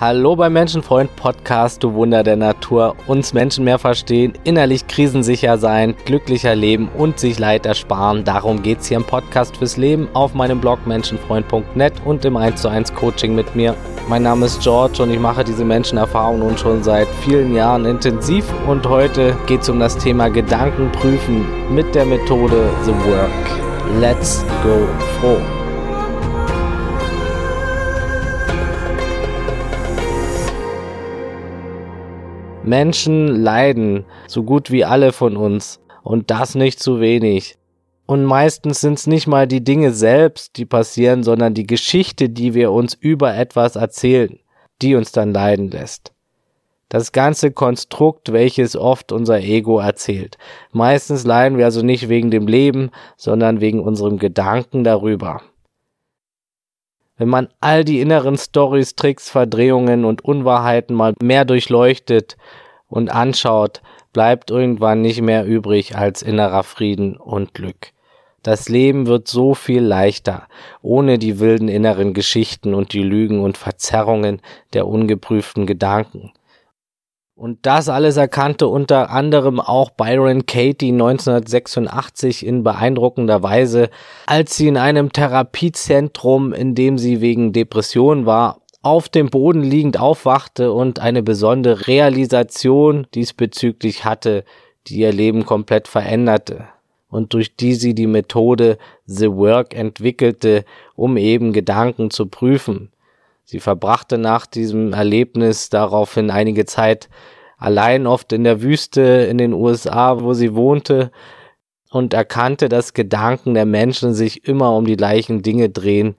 Hallo beim Menschenfreund Podcast, du Wunder der Natur. Uns Menschen mehr verstehen, innerlich krisensicher sein, glücklicher leben und sich Leid ersparen. Darum geht's hier im Podcast fürs Leben auf meinem Blog menschenfreund.net und im 1 zu 1 Coaching mit mir. Mein Name ist George und ich mache diese Menschenerfahrung nun schon seit vielen Jahren intensiv und heute geht's um das Thema Gedanken prüfen mit der Methode The Work. Let's go froh. Menschen leiden, so gut wie alle von uns, und das nicht zu wenig. Und meistens sind es nicht mal die Dinge selbst, die passieren, sondern die Geschichte, die wir uns über etwas erzählen, die uns dann leiden lässt. Das ganze Konstrukt, welches oft unser Ego erzählt. Meistens leiden wir also nicht wegen dem Leben, sondern wegen unserem Gedanken darüber. Wenn man all die inneren Stories, Tricks, Verdrehungen und Unwahrheiten mal mehr durchleuchtet und anschaut, bleibt irgendwann nicht mehr übrig als innerer Frieden und Glück. Das Leben wird so viel leichter, ohne die wilden inneren Geschichten und die Lügen und Verzerrungen der ungeprüften Gedanken. Und das alles erkannte unter anderem auch Byron Katie 1986 in beeindruckender Weise, als sie in einem Therapiezentrum, in dem sie wegen Depression war, auf dem Boden liegend aufwachte und eine besondere Realisation diesbezüglich hatte, die ihr Leben komplett veränderte und durch die sie die Methode The Work entwickelte, um eben Gedanken zu prüfen. Sie verbrachte nach diesem Erlebnis daraufhin einige Zeit allein oft in der Wüste in den USA, wo sie wohnte, und erkannte, dass Gedanken der Menschen sich immer um die gleichen Dinge drehen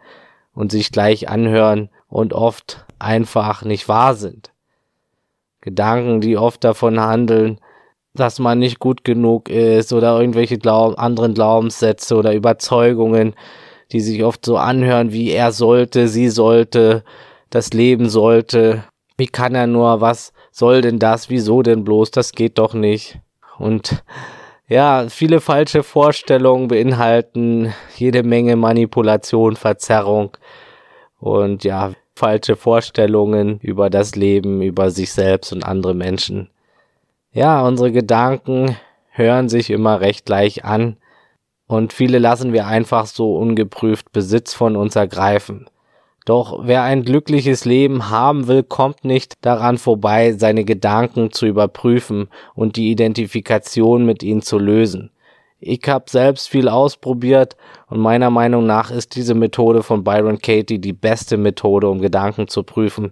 und sich gleich anhören und oft einfach nicht wahr sind. Gedanken, die oft davon handeln, dass man nicht gut genug ist oder irgendwelche Glaub anderen Glaubenssätze oder Überzeugungen, die sich oft so anhören wie er sollte, sie sollte, das Leben sollte, wie kann er nur, was soll denn das, wieso denn bloß, das geht doch nicht. Und ja, viele falsche Vorstellungen beinhalten jede Menge Manipulation, Verzerrung und ja, falsche Vorstellungen über das Leben, über sich selbst und andere Menschen. Ja, unsere Gedanken hören sich immer recht gleich an und viele lassen wir einfach so ungeprüft Besitz von uns ergreifen. Doch wer ein glückliches Leben haben will, kommt nicht daran vorbei, seine Gedanken zu überprüfen und die Identifikation mit ihnen zu lösen. Ich habe selbst viel ausprobiert und meiner Meinung nach ist diese Methode von Byron Katie die beste Methode, um Gedanken zu prüfen,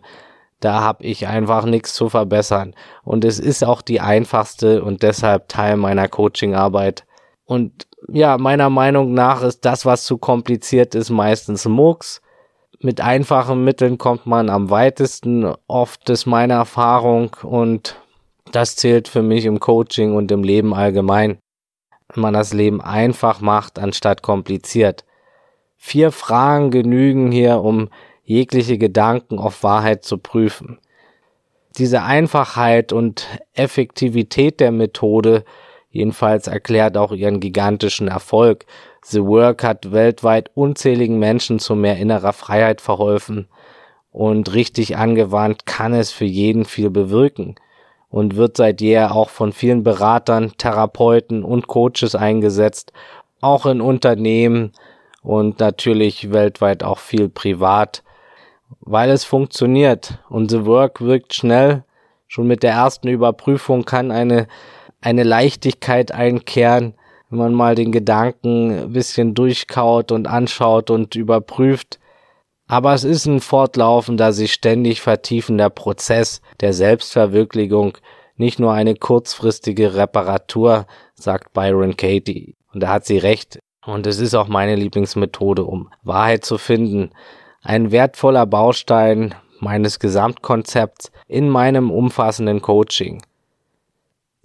da habe ich einfach nichts zu verbessern. Und es ist auch die einfachste und deshalb Teil meiner Coachingarbeit. Und ja, meiner Meinung nach ist das, was zu kompliziert ist, meistens Murks. Mit einfachen Mitteln kommt man am weitesten. Oft ist meine Erfahrung und das zählt für mich im Coaching und im Leben allgemein. Wenn man das Leben einfach macht, anstatt kompliziert. Vier Fragen genügen hier, um jegliche Gedanken auf Wahrheit zu prüfen. Diese Einfachheit und Effektivität der Methode jedenfalls erklärt auch ihren gigantischen Erfolg. The Work hat weltweit unzähligen Menschen zu mehr innerer Freiheit verholfen und richtig angewandt kann es für jeden viel bewirken und wird seit jeher auch von vielen Beratern, Therapeuten und Coaches eingesetzt, auch in Unternehmen und natürlich weltweit auch viel privat weil es funktioniert und The Work wirkt schnell. Schon mit der ersten Überprüfung kann eine, eine Leichtigkeit einkehren, wenn man mal den Gedanken ein bisschen durchkaut und anschaut und überprüft. Aber es ist ein fortlaufender, sich ständig vertiefender Prozess der Selbstverwirklichung, nicht nur eine kurzfristige Reparatur, sagt Byron Katie. Und da hat sie recht. Und es ist auch meine Lieblingsmethode, um Wahrheit zu finden ein wertvoller Baustein meines Gesamtkonzepts in meinem umfassenden Coaching.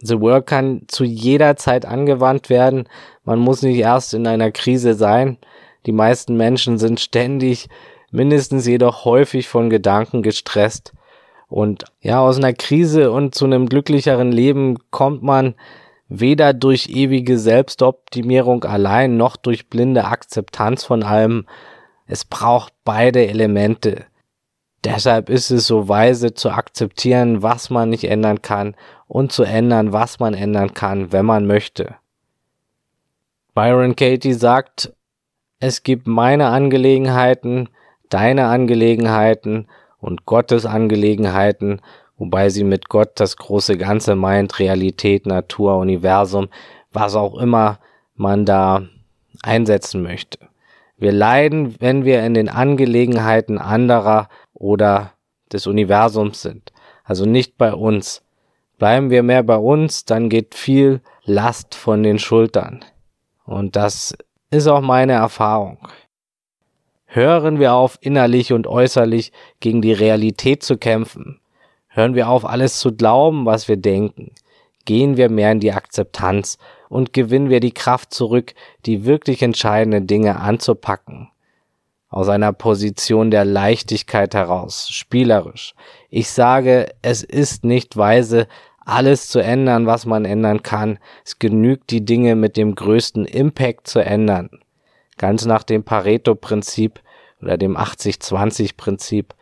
The Work kann zu jeder Zeit angewandt werden. Man muss nicht erst in einer Krise sein. Die meisten Menschen sind ständig, mindestens jedoch häufig von Gedanken gestresst. Und ja, aus einer Krise und zu einem glücklicheren Leben kommt man weder durch ewige Selbstoptimierung allein noch durch blinde Akzeptanz von allem, es braucht beide Elemente. Deshalb ist es so weise zu akzeptieren, was man nicht ändern kann und zu ändern, was man ändern kann, wenn man möchte. Byron Katie sagt, es gibt meine Angelegenheiten, deine Angelegenheiten und Gottes Angelegenheiten, wobei sie mit Gott das große Ganze meint, Realität, Natur, Universum, was auch immer man da einsetzen möchte. Wir leiden, wenn wir in den Angelegenheiten anderer oder des Universums sind, also nicht bei uns. Bleiben wir mehr bei uns, dann geht viel Last von den Schultern. Und das ist auch meine Erfahrung. Hören wir auf, innerlich und äußerlich gegen die Realität zu kämpfen. Hören wir auf, alles zu glauben, was wir denken. Gehen wir mehr in die Akzeptanz und gewinnen wir die Kraft zurück, die wirklich entscheidenden Dinge anzupacken. Aus einer Position der Leichtigkeit heraus, spielerisch. Ich sage, es ist nicht weise, alles zu ändern, was man ändern kann. Es genügt, die Dinge mit dem größten Impact zu ändern. Ganz nach dem Pareto-Prinzip oder dem 80-20-Prinzip.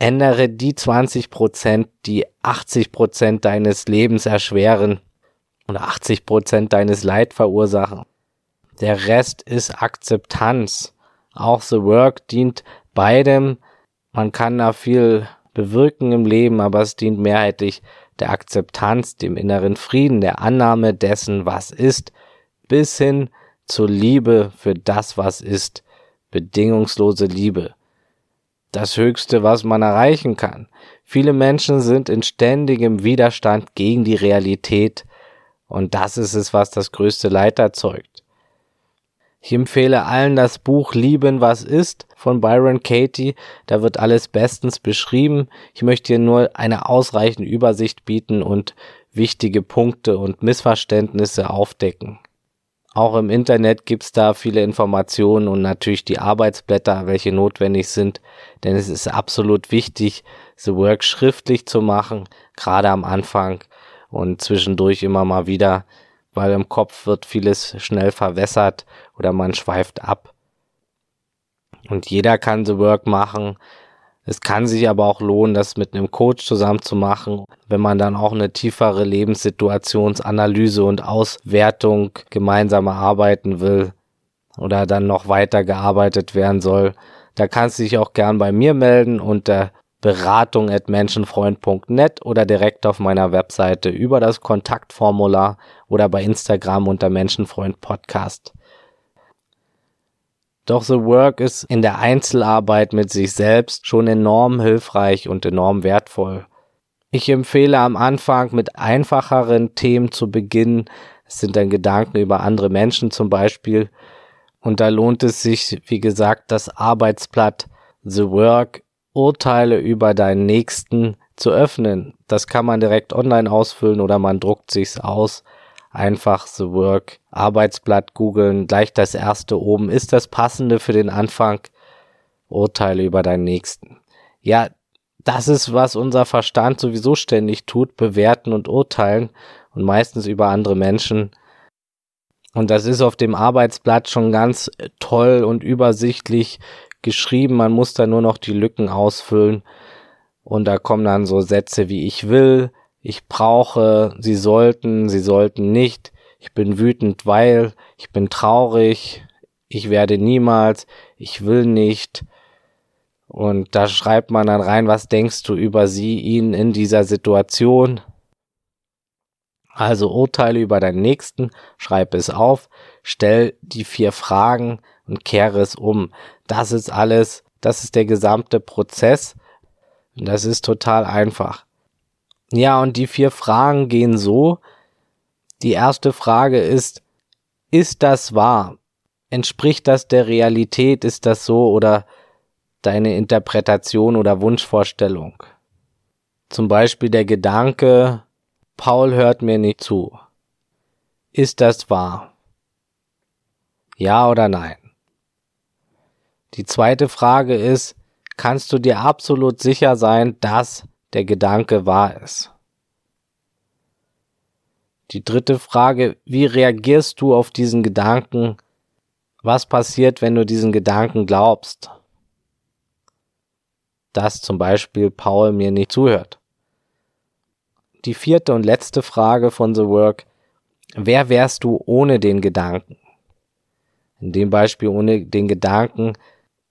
Ändere die 20 Prozent, die 80 Prozent deines Lebens erschweren oder 80 Prozent deines Leid verursachen. Der Rest ist Akzeptanz. Auch The Work dient beidem. Man kann da viel bewirken im Leben, aber es dient mehrheitlich der Akzeptanz, dem inneren Frieden, der Annahme dessen, was ist, bis hin zur Liebe für das, was ist, bedingungslose Liebe. Das Höchste, was man erreichen kann. Viele Menschen sind in ständigem Widerstand gegen die Realität und das ist es, was das größte Leid erzeugt. Ich empfehle allen das Buch Lieben, was ist von Byron Katie. Da wird alles bestens beschrieben. Ich möchte hier nur eine ausreichende Übersicht bieten und wichtige Punkte und Missverständnisse aufdecken. Auch im Internet gibt's da viele Informationen und natürlich die Arbeitsblätter, welche notwendig sind, denn es ist absolut wichtig, The Work schriftlich zu machen, gerade am Anfang und zwischendurch immer mal wieder, weil im Kopf wird vieles schnell verwässert oder man schweift ab. Und jeder kann The Work machen. Es kann sich aber auch lohnen, das mit einem Coach zusammen zu machen, wenn man dann auch eine tiefere Lebenssituationsanalyse und Auswertung gemeinsam erarbeiten will oder dann noch weiter gearbeitet werden soll. Da kannst du dich auch gern bei mir melden unter beratung at menschenfreund.net oder direkt auf meiner Webseite über das Kontaktformular oder bei Instagram unter Menschenfreund Podcast. Doch The Work ist in der Einzelarbeit mit sich selbst schon enorm hilfreich und enorm wertvoll. Ich empfehle am Anfang mit einfacheren Themen zu beginnen. Es sind dann Gedanken über andere Menschen zum Beispiel. Und da lohnt es sich, wie gesagt, das Arbeitsblatt The Work Urteile über deinen Nächsten zu öffnen. Das kann man direkt online ausfüllen oder man druckt sich's aus. Einfach The Work Arbeitsblatt googeln, gleich das erste oben. Ist das passende für den Anfang? Urteile über deinen Nächsten. Ja, das ist, was unser Verstand sowieso ständig tut, bewerten und urteilen und meistens über andere Menschen. Und das ist auf dem Arbeitsblatt schon ganz toll und übersichtlich geschrieben. Man muss da nur noch die Lücken ausfüllen. Und da kommen dann so Sätze wie ich will, ich brauche, sie sollten, sie sollten nicht, ich bin wütend, weil, ich bin traurig, ich werde niemals, ich will nicht. Und da schreibt man dann rein, was denkst du über sie, ihn in dieser Situation? Also urteile über deinen Nächsten, schreib es auf, stell die vier Fragen und kehre es um. Das ist alles, das ist der gesamte Prozess. Das ist total einfach. Ja, und die vier Fragen gehen so. Die erste Frage ist, ist das wahr? Entspricht das der Realität? Ist das so oder deine Interpretation oder Wunschvorstellung? Zum Beispiel der Gedanke, Paul hört mir nicht zu. Ist das wahr? Ja oder nein? Die zweite Frage ist, kannst du dir absolut sicher sein, dass der Gedanke wahr ist? Die dritte Frage, wie reagierst du auf diesen Gedanken? Was passiert, wenn du diesen Gedanken glaubst? dass zum Beispiel Paul mir nicht zuhört. Die vierte und letzte Frage von The Work. Wer wärst du ohne den Gedanken? In dem Beispiel ohne den Gedanken,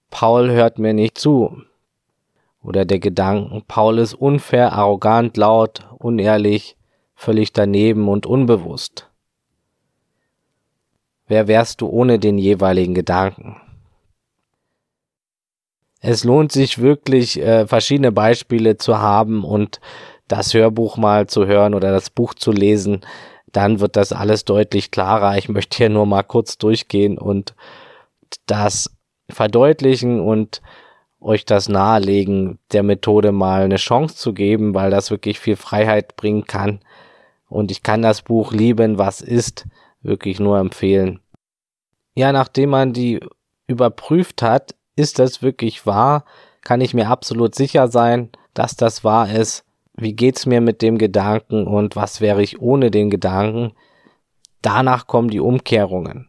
Paul hört mir nicht zu. Oder der Gedanken, Paul ist unfair, arrogant, laut, unehrlich, völlig daneben und unbewusst. Wer wärst du ohne den jeweiligen Gedanken? Es lohnt sich wirklich, äh, verschiedene Beispiele zu haben und das Hörbuch mal zu hören oder das Buch zu lesen, dann wird das alles deutlich klarer. Ich möchte hier nur mal kurz durchgehen und das verdeutlichen und euch das nahelegen, der Methode mal eine Chance zu geben, weil das wirklich viel Freiheit bringen kann. Und ich kann das Buch Lieben, was ist, wirklich nur empfehlen. Ja, nachdem man die überprüft hat, ist das wirklich wahr, kann ich mir absolut sicher sein, dass das wahr ist. Wie geht's mir mit dem Gedanken und was wäre ich ohne den Gedanken? Danach kommen die Umkehrungen.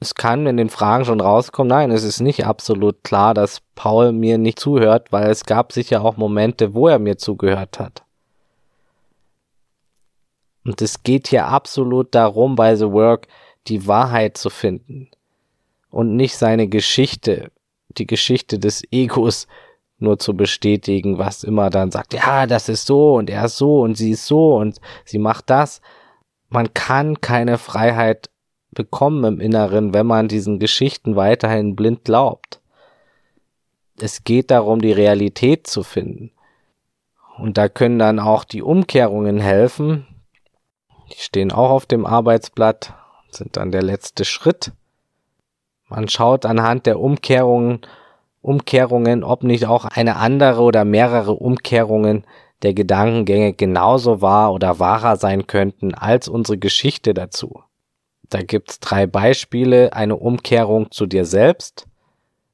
Es kann in den Fragen schon rauskommen, nein, es ist nicht absolut klar, dass Paul mir nicht zuhört, weil es gab sicher auch Momente, wo er mir zugehört hat. Und es geht hier absolut darum, bei The Work die Wahrheit zu finden und nicht seine Geschichte, die Geschichte des Egos nur zu bestätigen, was immer dann sagt, ja, das ist so und er ist so und sie ist so und sie macht das. Man kann keine Freiheit bekommen im Inneren, wenn man diesen Geschichten weiterhin blind glaubt. Es geht darum, die Realität zu finden. Und da können dann auch die Umkehrungen helfen. Die stehen auch auf dem Arbeitsblatt, sind dann der letzte Schritt. Man schaut anhand der Umkehrungen, Umkehrungen, ob nicht auch eine andere oder mehrere Umkehrungen der Gedankengänge genauso wahr oder wahrer sein könnten als unsere Geschichte dazu. Da gibt's drei Beispiele. Eine Umkehrung zu dir selbst.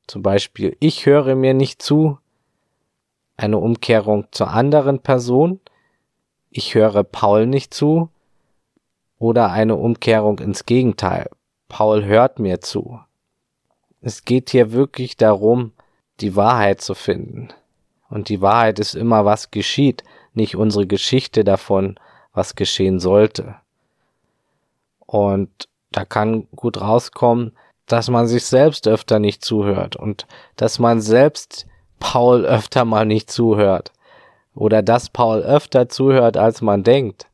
Zum Beispiel, ich höre mir nicht zu. Eine Umkehrung zur anderen Person. Ich höre Paul nicht zu. Oder eine Umkehrung ins Gegenteil. Paul hört mir zu. Es geht hier wirklich darum, die Wahrheit zu finden. Und die Wahrheit ist immer, was geschieht, nicht unsere Geschichte davon, was geschehen sollte. Und da kann gut rauskommen, dass man sich selbst öfter nicht zuhört und dass man selbst Paul öfter mal nicht zuhört oder dass Paul öfter zuhört, als man denkt.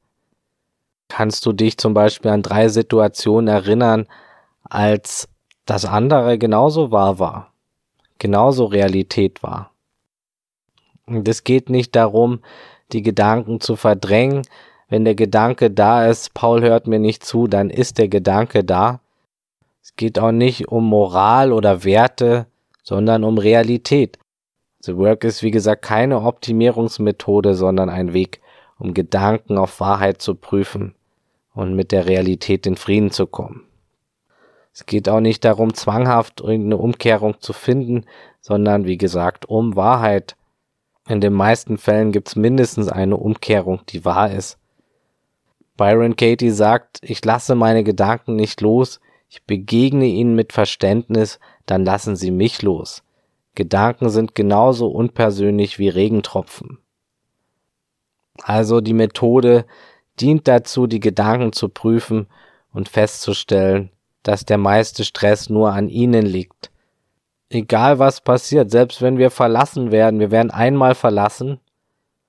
Kannst du dich zum Beispiel an drei Situationen erinnern, als das andere genauso wahr war, genauso Realität war? Und es geht nicht darum, die Gedanken zu verdrängen, wenn der Gedanke da ist, Paul hört mir nicht zu, dann ist der Gedanke da. Es geht auch nicht um Moral oder Werte, sondern um Realität. The Work ist wie gesagt keine Optimierungsmethode, sondern ein Weg, um Gedanken auf Wahrheit zu prüfen und mit der Realität in Frieden zu kommen. Es geht auch nicht darum, zwanghaft irgendeine Umkehrung zu finden, sondern wie gesagt um Wahrheit. In den meisten Fällen gibt es mindestens eine Umkehrung, die wahr ist. Byron Katie sagt, ich lasse meine Gedanken nicht los, ich begegne ihnen mit Verständnis, dann lassen sie mich los. Gedanken sind genauso unpersönlich wie Regentropfen. Also die Methode dient dazu, die Gedanken zu prüfen und festzustellen, dass der meiste Stress nur an ihnen liegt. Egal was passiert, selbst wenn wir verlassen werden, wir werden einmal verlassen,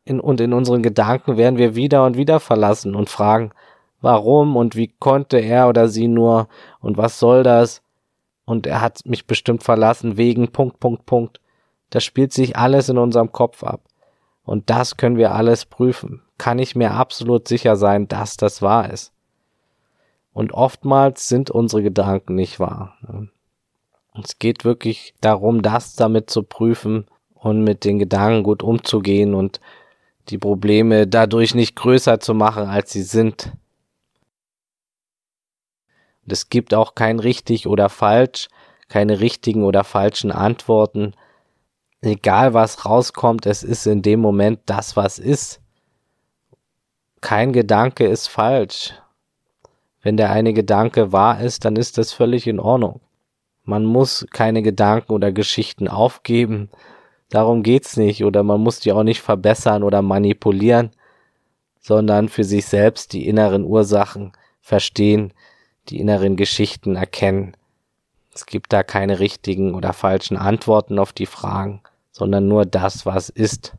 in, und in unseren Gedanken werden wir wieder und wieder verlassen und fragen, warum und wie konnte er oder sie nur und was soll das? Und er hat mich bestimmt verlassen wegen Punkt, Punkt, Punkt. Das spielt sich alles in unserem Kopf ab. Und das können wir alles prüfen. Kann ich mir absolut sicher sein, dass das wahr ist. Und oftmals sind unsere Gedanken nicht wahr. Es geht wirklich darum, das damit zu prüfen und mit den Gedanken gut umzugehen und die Probleme dadurch nicht größer zu machen, als sie sind. Und es gibt auch kein richtig oder falsch, keine richtigen oder falschen Antworten. Egal was rauskommt, es ist in dem Moment das, was ist. Kein Gedanke ist falsch. Wenn der eine Gedanke wahr ist, dann ist das völlig in Ordnung. Man muss keine Gedanken oder Geschichten aufgeben, Darum geht's nicht oder man muss die auch nicht verbessern oder manipulieren, sondern für sich selbst die inneren Ursachen verstehen, die inneren Geschichten erkennen. Es gibt da keine richtigen oder falschen Antworten auf die Fragen, sondern nur das, was ist.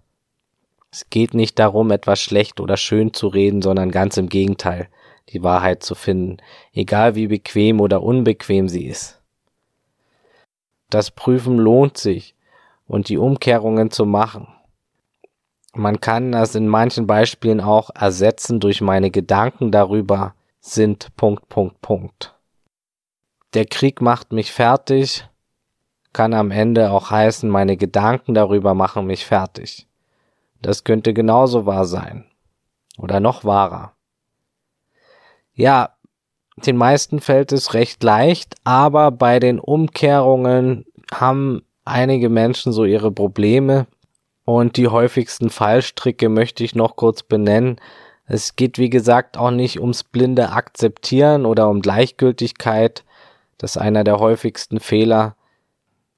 Es geht nicht darum, etwas schlecht oder schön zu reden, sondern ganz im Gegenteil, die Wahrheit zu finden, egal wie bequem oder unbequem sie ist. Das Prüfen lohnt sich und die Umkehrungen zu machen. Man kann das in manchen Beispielen auch ersetzen durch meine Gedanken darüber sind Punkt, Punkt, Punkt. Der Krieg macht mich fertig, kann am Ende auch heißen, meine Gedanken darüber machen mich fertig. Das könnte genauso wahr sein. Oder noch wahrer. Ja, den meisten fällt es recht leicht, aber bei den Umkehrungen haben einige Menschen so ihre Probleme und die häufigsten Fallstricke möchte ich noch kurz benennen. Es geht wie gesagt auch nicht ums blinde Akzeptieren oder um Gleichgültigkeit. Das ist einer der häufigsten Fehler.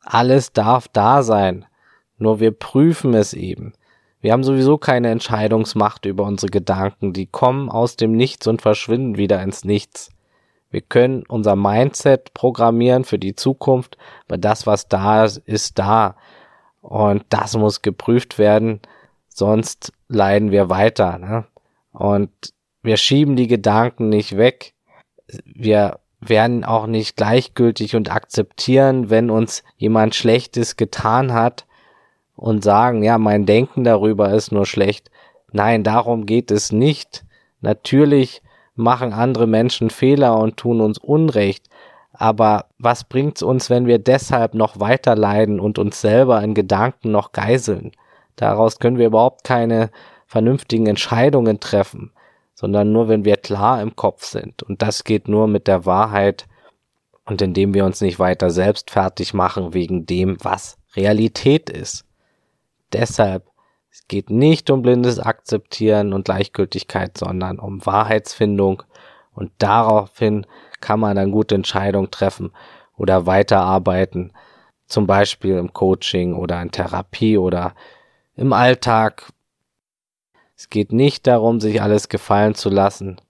Alles darf da sein. Nur wir prüfen es eben. Wir haben sowieso keine Entscheidungsmacht über unsere Gedanken. Die kommen aus dem Nichts und verschwinden wieder ins Nichts. Wir können unser Mindset programmieren für die Zukunft, aber das, was da ist, ist da. Und das muss geprüft werden, sonst leiden wir weiter. Ne? Und wir schieben die Gedanken nicht weg. Wir werden auch nicht gleichgültig und akzeptieren, wenn uns jemand Schlechtes getan hat, und sagen, ja, mein Denken darüber ist nur schlecht. Nein, darum geht es nicht. Natürlich machen andere Menschen Fehler und tun uns Unrecht. Aber was bringt's uns, wenn wir deshalb noch weiter leiden und uns selber in Gedanken noch geiseln? Daraus können wir überhaupt keine vernünftigen Entscheidungen treffen, sondern nur, wenn wir klar im Kopf sind. Und das geht nur mit der Wahrheit und indem wir uns nicht weiter selbst fertig machen wegen dem, was Realität ist. Deshalb, es geht nicht um blindes Akzeptieren und Gleichgültigkeit, sondern um Wahrheitsfindung und daraufhin kann man dann gute Entscheidungen treffen oder weiterarbeiten, zum Beispiel im Coaching oder in Therapie oder im Alltag. Es geht nicht darum, sich alles gefallen zu lassen.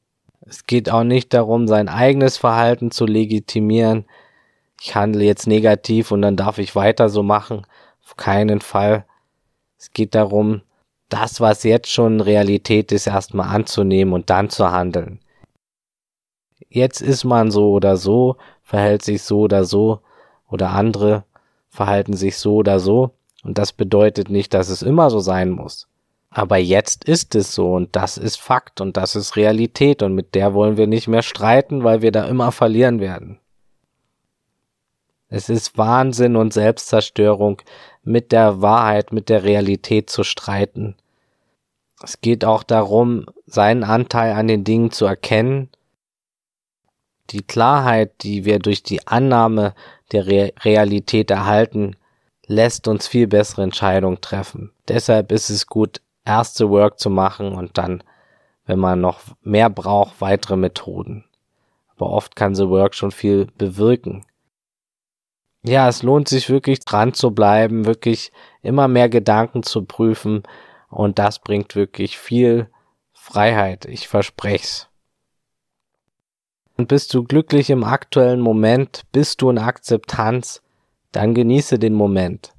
Es geht auch nicht darum, sein eigenes Verhalten zu legitimieren. Ich handle jetzt negativ und dann darf ich weiter so machen. Auf keinen Fall. Es geht darum, das, was jetzt schon Realität ist, erstmal anzunehmen und dann zu handeln. Jetzt ist man so oder so, verhält sich so oder so, oder andere verhalten sich so oder so, und das bedeutet nicht, dass es immer so sein muss. Aber jetzt ist es so und das ist Fakt und das ist Realität und mit der wollen wir nicht mehr streiten, weil wir da immer verlieren werden. Es ist Wahnsinn und Selbstzerstörung, mit der Wahrheit, mit der Realität zu streiten. Es geht auch darum, seinen Anteil an den Dingen zu erkennen. Die Klarheit, die wir durch die Annahme der Re Realität erhalten, lässt uns viel bessere Entscheidungen treffen. Deshalb ist es gut, erste Work zu machen und dann, wenn man noch mehr braucht, weitere Methoden. Aber oft kann The Work schon viel bewirken ja, es lohnt sich wirklich dran zu bleiben, wirklich immer mehr Gedanken zu prüfen und das bringt wirklich viel Freiheit, ich versprech's. Und bist du glücklich im aktuellen Moment, bist du in Akzeptanz, dann genieße den Moment.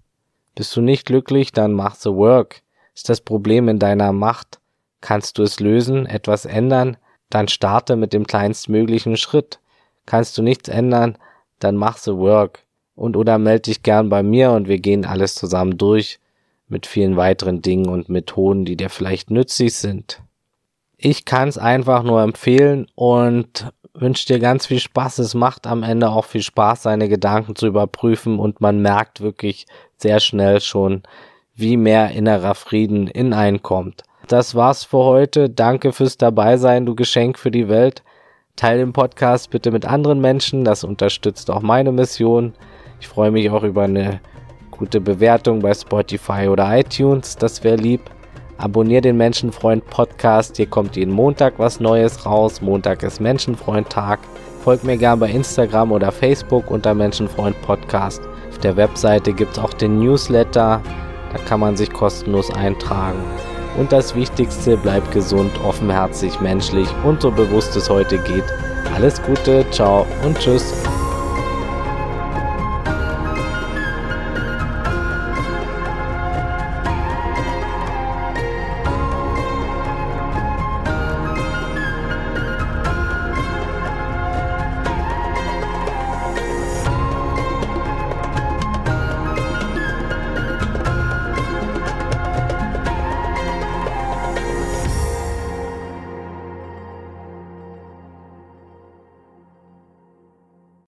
Bist du nicht glücklich, dann mach the work. Ist das Problem in deiner Macht? Kannst du es lösen, etwas ändern? Dann starte mit dem kleinstmöglichen Schritt. Kannst du nichts ändern? Dann mach the work und oder melde dich gern bei mir und wir gehen alles zusammen durch mit vielen weiteren Dingen und Methoden, die dir vielleicht nützlich sind. Ich kann es einfach nur empfehlen und wünsche dir ganz viel Spaß. Es macht am Ende auch viel Spaß, seine Gedanken zu überprüfen und man merkt wirklich sehr schnell schon, wie mehr innerer Frieden in einen kommt. Das war's für heute. Danke fürs Dabeisein, du Geschenk für die Welt. Teil den Podcast bitte mit anderen Menschen, das unterstützt auch meine Mission. Ich freue mich auch über eine gute Bewertung bei Spotify oder iTunes, das wäre lieb. Abonnier den Menschenfreund Podcast, hier kommt jeden Montag was Neues raus. Montag ist Menschenfreund Tag. Folgt mir gerne bei Instagram oder Facebook unter Menschenfreund Podcast. Auf der Webseite gibt es auch den Newsletter. Da kann man sich kostenlos eintragen. Und das Wichtigste, bleibt gesund, offenherzig, menschlich und so bewusst es heute geht. Alles Gute, ciao und tschüss.